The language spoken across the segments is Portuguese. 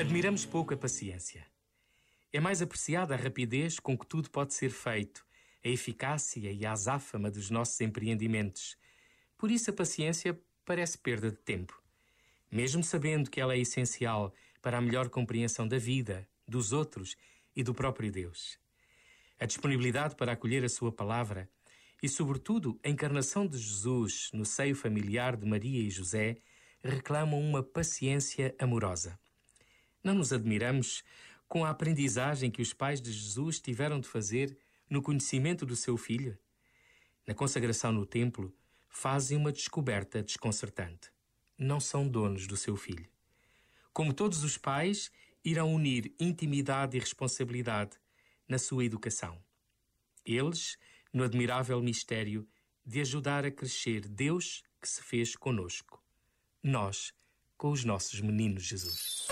Admiramos pouco a paciência. É mais apreciada a rapidez com que tudo pode ser feito, a eficácia e a azáfama dos nossos empreendimentos. Por isso a paciência parece perda de tempo. Mesmo sabendo que ela é essencial para a melhor compreensão da vida, dos outros e do próprio Deus. A disponibilidade para acolher a sua palavra e, sobretudo, a encarnação de Jesus no seio familiar de Maria e José reclamam uma paciência amorosa. Não nos admiramos com a aprendizagem que os pais de Jesus tiveram de fazer no conhecimento do seu filho? Na consagração no templo, fazem uma descoberta desconcertante. Não são donos do seu filho. Como todos os pais, irão unir intimidade e responsabilidade na sua educação. Eles, no admirável mistério de ajudar a crescer Deus que se fez conosco. Nós, com os nossos meninos Jesus.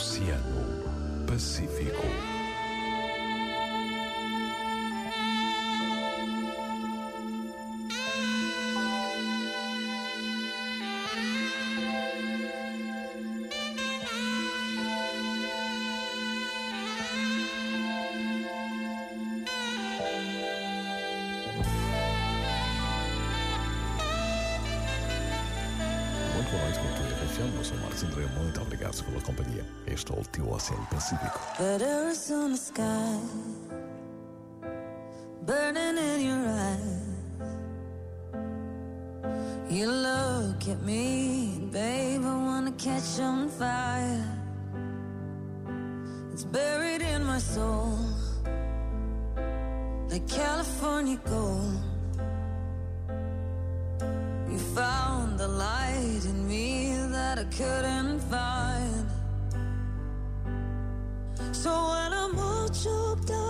Oceano Pacífico. Boa noite tudo RFM. Eu sou Marcos André. Muito obrigado pela companhia. Este é o teu Oceano Pacífico. But Arizona sky burning in your eyes. You look at me, babe, I wanna catch on fire. It's buried in my soul, like California gold. The light in me that I couldn't find. So when I'm all choked up,